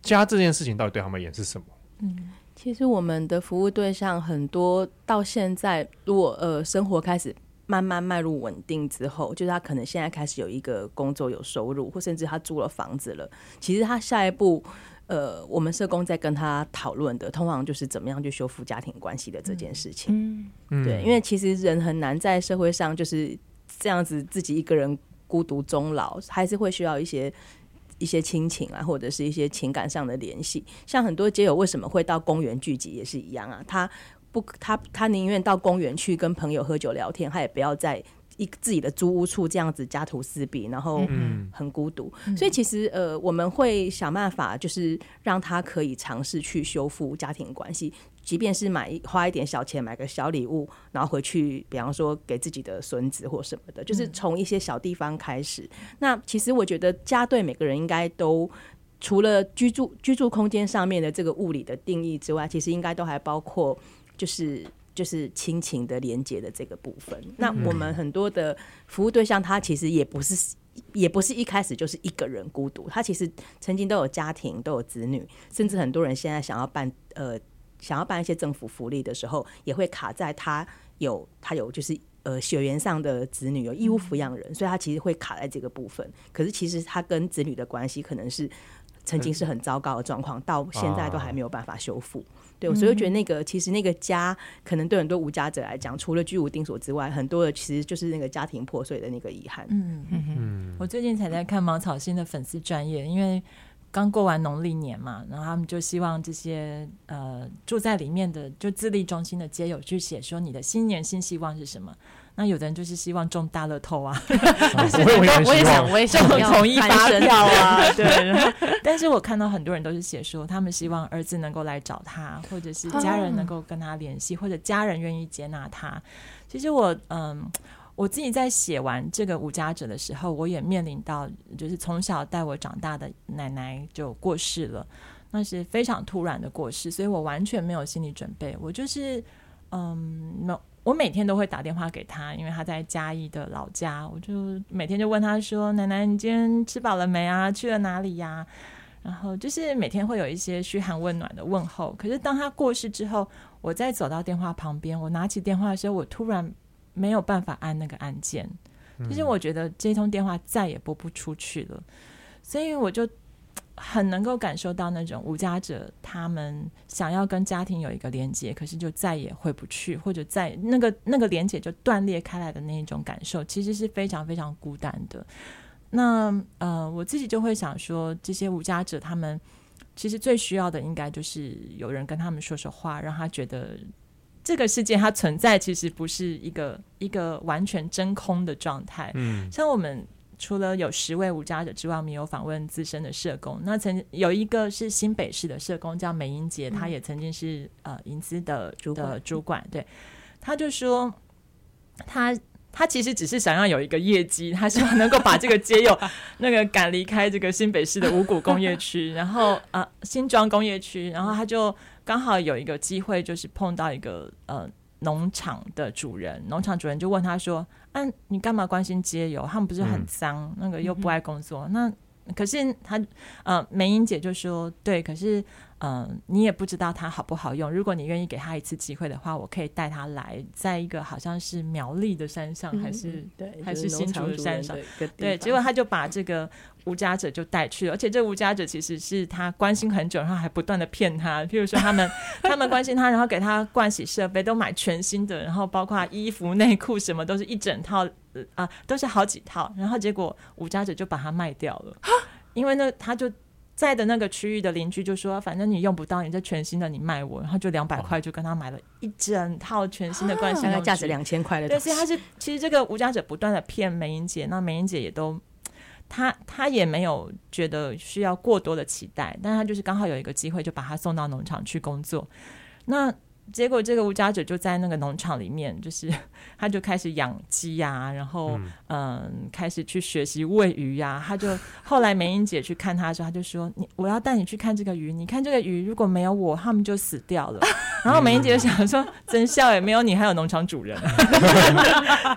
家这件事情到底对他们而言是什么？嗯。其实我们的服务对象很多，到现在如果呃生活开始慢慢迈入稳定之后，就是他可能现在开始有一个工作有收入，或甚至他租了房子了。其实他下一步，呃，我们社工在跟他讨论的，通常就是怎么样去修复家庭关系的这件事情。嗯，对，因为其实人很难在社会上就是这样子自己一个人孤独终老，还是会需要一些。一些亲情啊，或者是一些情感上的联系，像很多街友为什么会到公园聚集，也是一样啊。他不，他他宁愿到公园去跟朋友喝酒聊天，他也不要在一自己的租屋处这样子家徒四壁，然后很孤独。嗯、所以其实呃，我们会想办法，就是让他可以尝试去修复家庭关系。即便是买花一点小钱买个小礼物，然后回去，比方说给自己的孙子或什么的，就是从一些小地方开始。嗯、那其实我觉得家对每个人应该都除了居住居住空间上面的这个物理的定义之外，其实应该都还包括就是就是亲情的连接的这个部分。嗯、那我们很多的服务对象，他其实也不是也不是一开始就是一个人孤独，他其实曾经都有家庭，都有子女，甚至很多人现在想要办呃。想要办一些政府福利的时候，也会卡在他有他有就是呃血缘上的子女有义务抚养人，嗯、所以他其实会卡在这个部分。可是其实他跟子女的关系可能是曾经是很糟糕的状况，嗯、到现在都还没有办法修复。啊、对，所以我觉得那个其实那个家，可能对很多无家者来讲，除了居无定所之外，很多的其实就是那个家庭破碎的那个遗憾。嗯嗯嗯。我最近才在看芒草心的粉丝专业，因为。刚过完农历年嘛，然后他们就希望这些呃住在里面的就自立中心的街友去写说你的新年新希望是什么？那有的人就是希望中大乐透啊，我也想，我也想 要统一发票啊，对。但是我看到很多人都是写说他们希望儿子能够来找他，或者是家人能够跟他联系，或者家人愿意接纳他。其实我嗯。我自己在写完这个无家者的时候，我也面临到，就是从小带我长大的奶奶就过世了，那是非常突然的过世，所以我完全没有心理准备。我就是，嗯，我每天都会打电话给他，因为他在嘉义的老家，我就每天就问他说：“奶奶，你今天吃饱了没啊？去了哪里呀？”然后就是每天会有一些嘘寒问暖的问候。可是当他过世之后，我再走到电话旁边，我拿起电话的时候，我突然。没有办法按那个按键，其实我觉得这通电话再也拨不出去了，所以我就很能够感受到那种无家者他们想要跟家庭有一个连接，可是就再也回不去，或者在那个那个连接就断裂开来的那一种感受，其实是非常非常孤单的。那呃，我自己就会想说，这些无家者他们其实最需要的，应该就是有人跟他们说说话，让他觉得。这个世界它存在其实不是一个一个完全真空的状态。嗯，像我们除了有十位无家者之外，我们有访问资深的社工。那曾有一个是新北市的社工叫梅英杰，他也曾经是呃银资的主的主管。对，他就说他他其实只是想要有一个业绩，他希望能够把这个街友 那个赶离开这个新北市的五股工业区，然后啊新庄工业区，然后他就。刚好有一个机会，就是碰到一个呃农场的主人，农场主人就问他说：“啊，你干嘛关心街友？他们不是很脏，嗯、那个又不爱工作？那可是他呃梅英姐就说：对，可是。”嗯、呃，你也不知道它好不好用。如果你愿意给他一次机会的话，我可以带他来，在一个好像是苗栗的山上，还是、嗯、对，还是新竹的山上。对，结果他就把这个无家者就带去了，而且这无家者其实是他关心很久，然后还不断的骗他。譬如说，他们 他们关心他，然后给他盥洗设备都买全新的，然后包括衣服、内裤什么都是一整套，啊，都是好几套。然后结果无家者就把它卖掉了，因为那他就。在的那个区域的邻居就说：“反正你用不到，你这全新的你卖我，然后就两百块就跟他买了一整套全新的盥洗，大概价值两千块的。对，所以他是其实这个无家者不断的骗梅英姐，那梅英姐也都他他也没有觉得需要过多的期待，但他就是刚好有一个机会，就把他送到农场去工作。那。结果这个无家者就在那个农场里面，就是 他就开始养鸡呀，然后嗯、呃、开始去学习喂鱼呀、啊。他就后来梅英姐去看他的时候，他就说：“你我要带你去看这个鱼，你看这个鱼如果没有我，他们就死掉了。”然后梅英姐就想说：“真笑也没有你，还有农场主人。”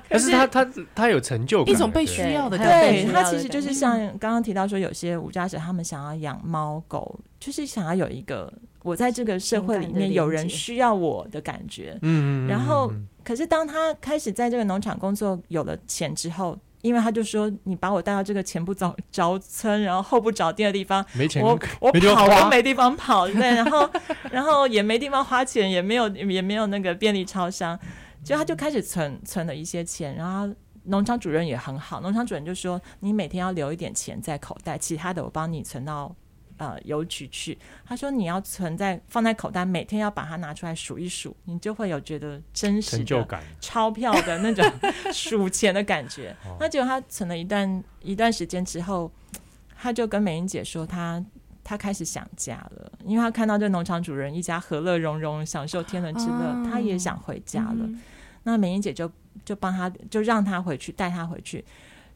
可是他他他有成就感，一种被需要的感觉。对，他其实就是像刚刚提到说，有些无家者他们想要养猫狗，就是想要有一个。我在这个社会里面有人需要我的感觉，嗯，然后可是当他开始在这个农场工作有了钱之后，因为他就说，你把我带到这个前不着着村，然后后不着店的地方，没钱，我 我跑都没地方跑，对，然后然后也没地方花钱，也没有也没有那个便利超商，就他就开始存存了一些钱，然后农场主任也很好，农场主任就说，你每天要留一点钱在口袋，其他的我帮你存到。呃，邮局去。他说：“你要存在放在口袋，每天要把它拿出来数一数，你就会有觉得真实的钞票的那种数钱的感觉。那结果他存了一段一段时间之后，他就跟美英姐说他，他他开始想家了，因为他看到这农场主人一家和乐融融，享受天伦之乐，啊、他也想回家了。嗯、那美英姐就就帮他，就让他回去，带他回去。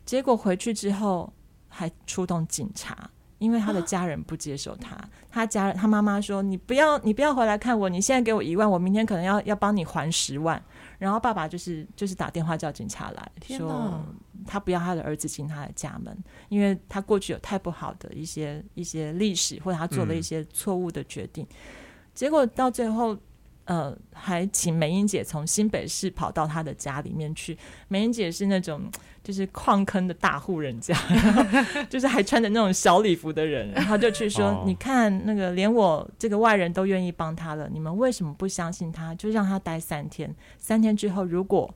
结果回去之后，还出动警察。”因为他的家人不接受他，他家人他妈妈说：“你不要，你不要回来看我，你现在给我一万，我明天可能要要帮你还十万。”然后爸爸就是就是打电话叫警察来说，他不要他的儿子进他的家门，因为他过去有太不好的一些一些历史，或者他做了一些错误的决定，结果到最后。呃，还请梅英姐从新北市跑到他的家里面去。梅英姐是那种就是矿坑的大户人家，就是还穿着那种小礼服的人，然后就去说：“哦、你看那个连我这个外人都愿意帮他了，你们为什么不相信他？就让他待三天，三天之后如果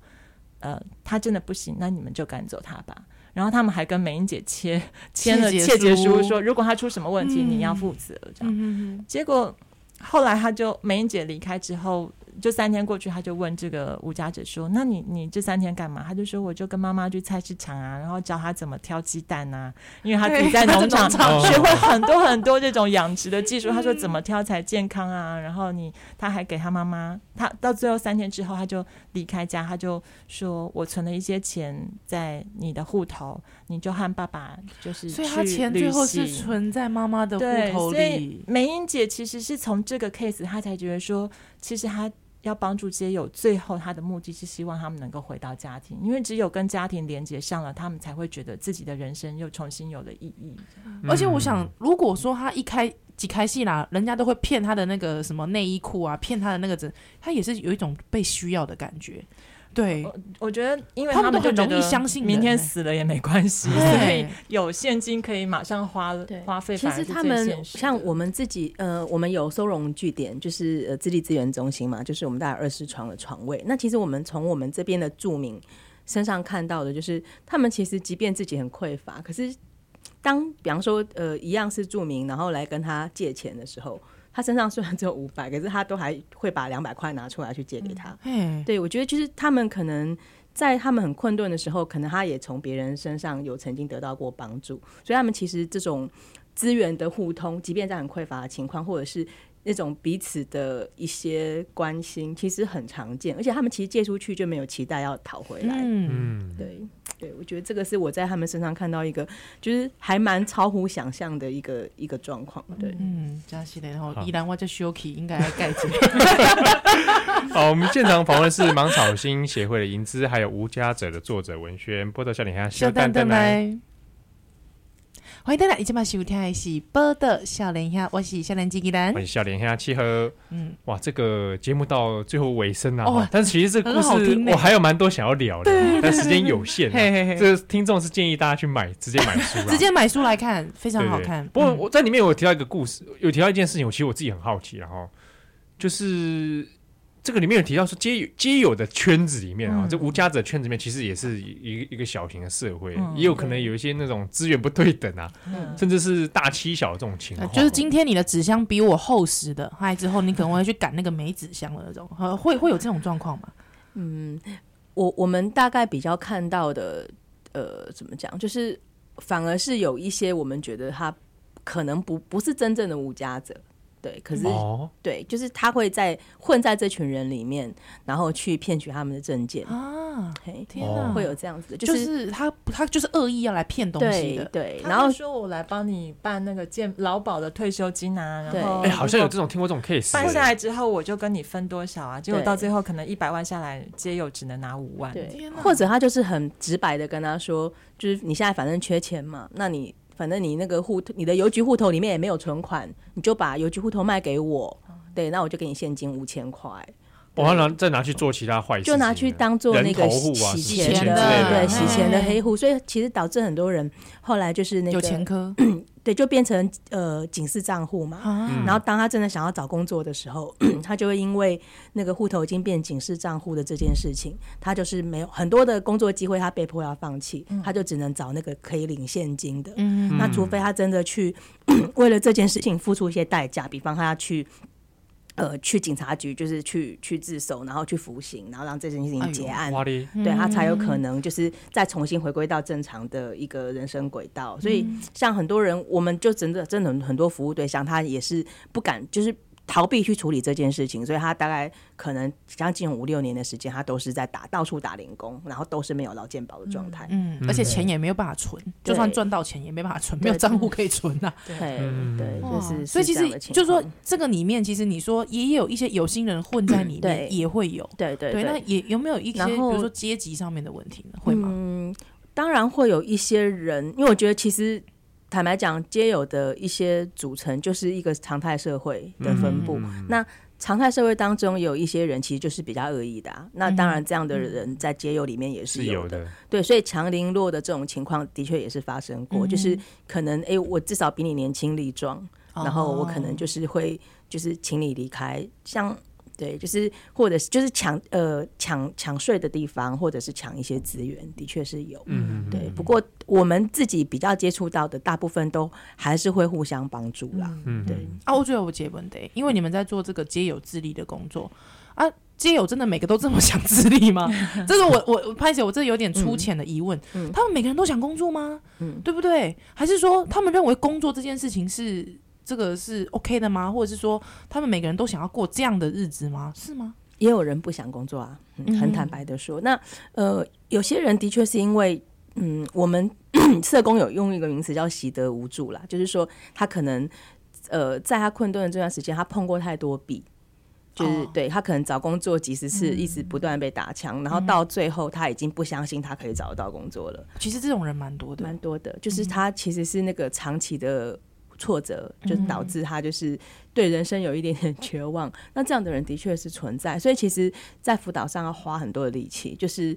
呃他真的不行，那你们就赶走他吧。”然后他们还跟梅英姐签签了切结书，说如果他出什么问题，嗯、你要负责。这样，结果。后来他就梅英姐离开之后，就三天过去，他就问这个无家者说：“那你你这三天干嘛？”他就说：“我就跟妈妈去菜市场啊，然后教他怎么挑鸡蛋啊，因为他自己在农场学会很多很多这种养殖的技术。他说怎么挑才健康啊？然后你他还给他妈妈，他到最后三天之后他就离开家，他就说我存了一些钱在你的户头，你就和爸爸就是去旅行。所以他钱最后是存在妈妈的户头里。所以梅英姐其实是从这个 case，她才觉得说，其实他。要帮助街友，最后他的目的是希望他们能够回到家庭，因为只有跟家庭连接上了，他们才会觉得自己的人生又重新有了意义。而且我想，如果说他一开几开戏啦，人家都会骗他的那个什么内衣裤啊，骗他的那个子，他也是有一种被需要的感觉。对，我，我觉得，因为他们就容易相信，明天死了也没关系，所以有现金可以马上花花费。其实他们像我们自己，呃，我们有收容据点，就是呃，智力资源中心嘛，就是我们大概二十床的床位。那其实我们从我们这边的住民身上看到的，就是他们其实即便自己很匮乏，可是当比方说呃一样是住民，然后来跟他借钱的时候。他身上虽然只有五百，可是他都还会把两百块拿出来去借给他。嗯，对，我觉得就是他们可能在他们很困顿的时候，可能他也从别人身上有曾经得到过帮助，所以他们其实这种资源的互通，即便在很匮乏的情况，或者是那种彼此的一些关心，其实很常见，而且他们其实借出去就没有期待要讨回来。嗯，对。对，我觉得这个是我在他们身上看到一个，就是还蛮超乎想象的一个一个状况。对，嗯，加西的，然后依然我叫 Shoki，应该盖子。好，我们现场访问是芒草心协会的银姿，还有无家者的作者文轩，波特笑脸下，小蛋蛋来。欢迎大家，一起把收听的是《报道少年兄》，我是笑脸机器人，欢迎少年兄七和。嗯，哇，这个节目到最后尾声了，哦，但是其实这个故事我还有蛮多想要聊的，但时间有限。这个听众是建议大家去买，直接买书，直接买书来看，非常好看。不过我在里面有提到一个故事，有提到一件事情，我其实我自己很好奇，然后就是。这个里面有提到说，街友街友的圈子里面啊，这无家者圈子里面其实也是一个一个小型的社会，也有可能有一些那种资源不对等啊，甚至是大欺小这种情况。就是今天你的纸箱比我厚实的，嗨之后你可能会去赶那个没纸箱的那种，会会有这种状况吗？嗯，我我们大概比较看到的，呃，怎么讲，就是反而是有一些我们觉得他可能不不是真正的无家者。对，可是、哦、对，就是他会在混在这群人里面，然后去骗取他们的证件啊！嘿天哪，会有这样子的，就是、就是、他他就是恶意要来骗东西的，对。对然后说我来帮你办那个健劳保的退休金啊，然后哎，好像有这种听过这种 case，办下来之后我就跟你分多少啊？结果到最后可能一百万下来，街友只能拿五万，对。或者他就是很直白的跟他说，就是你现在反正缺钱嘛，那你。反正你那个户头，你的邮局户头里面也没有存款，你就把邮局户头卖给我，对，那我就给你现金五千块。我要拿再拿去做其他坏事，就拿去当做那个洗钱的，对，洗钱的黑户。所以其实导致很多人后来就是那个有前科。对，就变成呃警示账户嘛。嗯、然后当他真的想要找工作的时候，他就会因为那个户头已经变警示账户的这件事情，他就是没有很多的工作机会，他被迫要放弃，嗯、他就只能找那个可以领现金的。嗯、那除非他真的去 为了这件事情付出一些代价，比方他要去。呃，去警察局就是去去自首，然后去服刑，然后让这件事情结案，哎、对他才有可能就是再重新回归到正常的一个人生轨道。嗯、所以，像很多人，我们就真的真的很多服务对象，他也是不敢，就是。逃避去处理这件事情，所以他大概可能将近五六年的时间，他都是在打到处打零工，然后都是没有劳健保的状态。嗯，而且钱也没有办法存，就算赚到钱也没办法存，没有账户可以存 呐。对对，就是所以其实就是说，这个里面其实你说也有一些有心人混在里面，也会有。对对对，那也有没有一些比如说阶级上面的问题呢？会吗？嗯，当然会有一些人，因为我觉得其实。坦白讲，街友的一些组成就是一个常态社会的分布。嗯、那常态社会当中有一些人其实就是比较恶意的、啊。嗯、那当然，这样的人在街友里面也是有的。有的对，所以强凌弱的这种情况的确也是发生过。嗯、就是可能，哎、欸，我至少比你年轻力壮，然后我可能就是会就是请你离开，像。对，就是或者是就是抢呃抢抢税的地方，或者是抢一些资源，的确是有。嗯，对。不过我们自己比较接触到的，大部分都还是会互相帮助啦。嗯，对。啊，我觉得我结婚的，因为你们在做这个皆有自立的工作啊，街友真的每个都这么想自立吗？这个我我拍姐，我这有点粗浅的疑问。嗯，他们每个人都想工作吗？嗯，对不对？还是说他们认为工作这件事情是？这个是 OK 的吗？或者是说，他们每个人都想要过这样的日子吗？是吗？也有人不想工作啊，嗯、很坦白的说。嗯、那呃，有些人的确是因为，嗯，我们 社工有用一个名词叫习得无助啦，就是说他可能呃，在他困顿的这段时间，他碰过太多壁，就是、哦、对他可能找工作几十次，一直不断被打枪，嗯、然后到最后他已经不相信他可以找得到工作了。其实这种人蛮多的，蛮多的，就是他其实是那个长期的。挫折就导致他就是对人生有一点点 绝望，嗯、那这样的人的确是存在，所以其实，在辅导上要花很多的力气，就是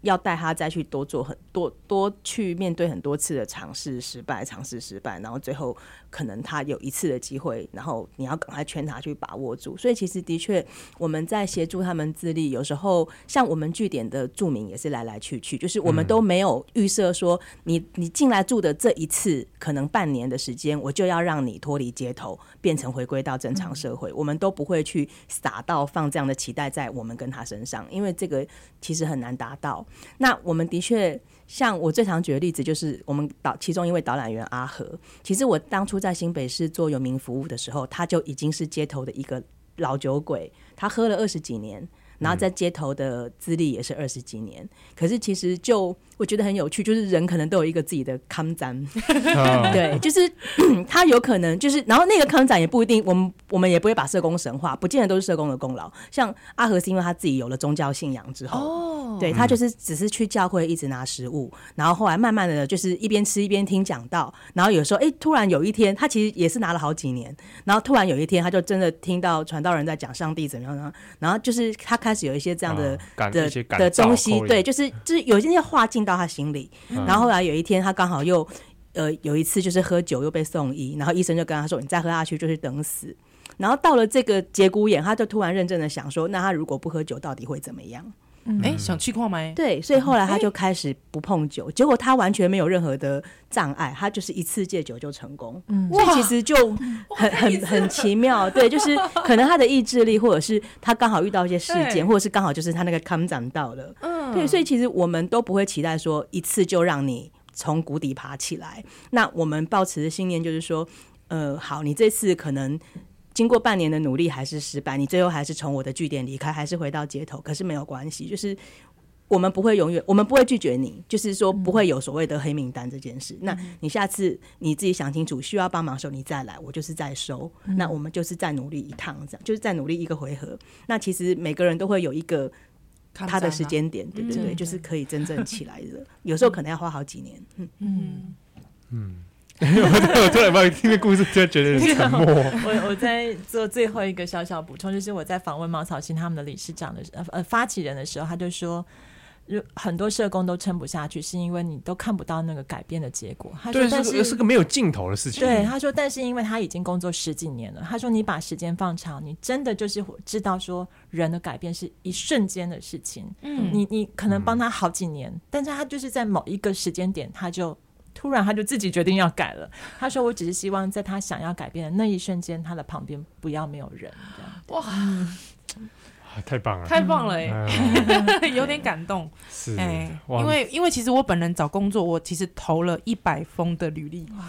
要带他再去多做很多多去面对很多次的尝试失败，尝试失败，然后最后可能他有一次的机会，然后你要赶快劝他去把握住。所以其实的确我们在协助他们自立，有时候像我们据点的住民也是来来去去，就是我们都没有预设说你你进来住的这一次可能半年的时间，我就要让你脱离街头，变成回归到正常社会，我们都不会去撒到放这样的期待在我们跟他身上，因为这个其实很难达到。那我们的确，像我最常举的例子，就是我们导其中一位导览员阿和。其实我当初在新北市做游民服务的时候，他就已经是街头的一个老酒鬼，他喝了二十几年。然后在街头的资历也是二十几年，可是其实就我觉得很有趣，就是人可能都有一个自己的康展，对，就是 他有可能就是，然后那个康展也不一定，我们我们也不会把社工神话，不见得都是社工的功劳。像阿和是因为他自己有了宗教信仰之后，哦，对他就是只是去教会一直拿食物，然后后来慢慢的就是一边吃一边听讲道，然后有时候哎，突然有一天他其实也是拿了好几年，然后突然有一天他就真的听到传道人在讲上帝怎么样呢？然后就是他开始有一些这样的、啊、的的东西，对，就是就是有一些话进到他心里，嗯、然后后来有一天他刚好又呃有一次就是喝酒又被送医，然后医生就跟他说：“你再喝下去就是等死。”然后到了这个节骨眼，他就突然认真的想说：“那他如果不喝酒，到底会怎么样？”哎、想去矿吗？对，所以后来他就开始不碰酒，结果他完全没有任何的障碍，他就是一次戒酒就成功。嗯，所以其实就很很很奇妙，对，就是可能他的意志力，或者是他刚好遇到一些事件，或者是刚好就是他那个康长到了。嗯，对，所以其实我们都不会期待说一次就让你从谷底爬起来。那我们抱持的信念就是说，呃，好，你这次可能。经过半年的努力还是失败，你最后还是从我的据点离开，还是回到街头。可是没有关系，就是我们不会永远，我们不会拒绝你，就是说不会有所谓的黑名单这件事。嗯、那你下次你自己想清楚，需要帮忙的时候你再来，我就是再收。嗯、那我们就是再努力一趟，这样就是再努力一个回合。那其实每个人都会有一个他的时间点，对对对，就是可以真正起来的。有时候可能要花好几年。嗯嗯嗯。我突然把听个故事，就觉得很沉默。我我在做最后一个小小补充，就是我在访问茅草心他们的理事长的呃呃发起人的时候，他就说，很多社工都撑不下去，是因为你都看不到那个改变的结果。他说，但是是个没有尽头的事情。对，他说，但是因为他已经工作十几年了，他说你把时间放长，你真的就是知道说人的改变是一瞬间的事情。嗯，你你可能帮他好几年，嗯、但是他就是在某一个时间点，他就。突然，他就自己决定要改了。他说：“我只是希望在他想要改变的那一瞬间，他的旁边不要没有人。”哇，太棒了，太棒了，哎 有点感动。是，哎，因为因为其实我本人找工作，我其实投了一百封的履历。哇，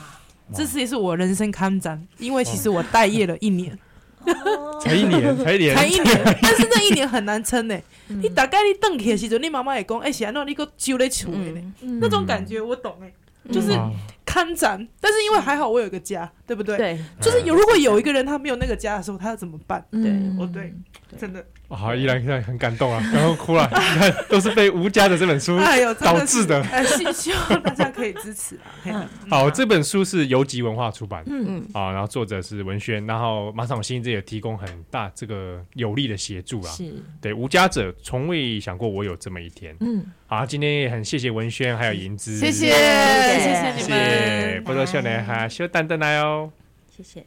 这次也是我人生坎展，因为其实我待业了一年，才一年，才一年，才一年。但是那一年很难撑呢。你大概你等起的时候，你妈妈也讲：“哎，现在你个揪在厝里呢。”那种感觉我懂哎。就是看展，但是因为还好我有个家，对不对？对，就是有如果有一个人他没有那个家的时候，他要怎么办？对，哦对，真的。好，依然现在很感动啊，然后哭了。你看，都是被吴家的这本书导致的。哎，希希望大家可以支持啊。好，这本书是游集文化出版，嗯嗯，啊，然后作者是文轩，然后马场新这也提供很大这个有力的协助啊。是，对，无家者从未想过我有这么一天。嗯，好，今天也很谢谢文轩还有盈之，谢谢，谢谢你们，不多笑脸哈，修蛋蛋来哦，谢谢。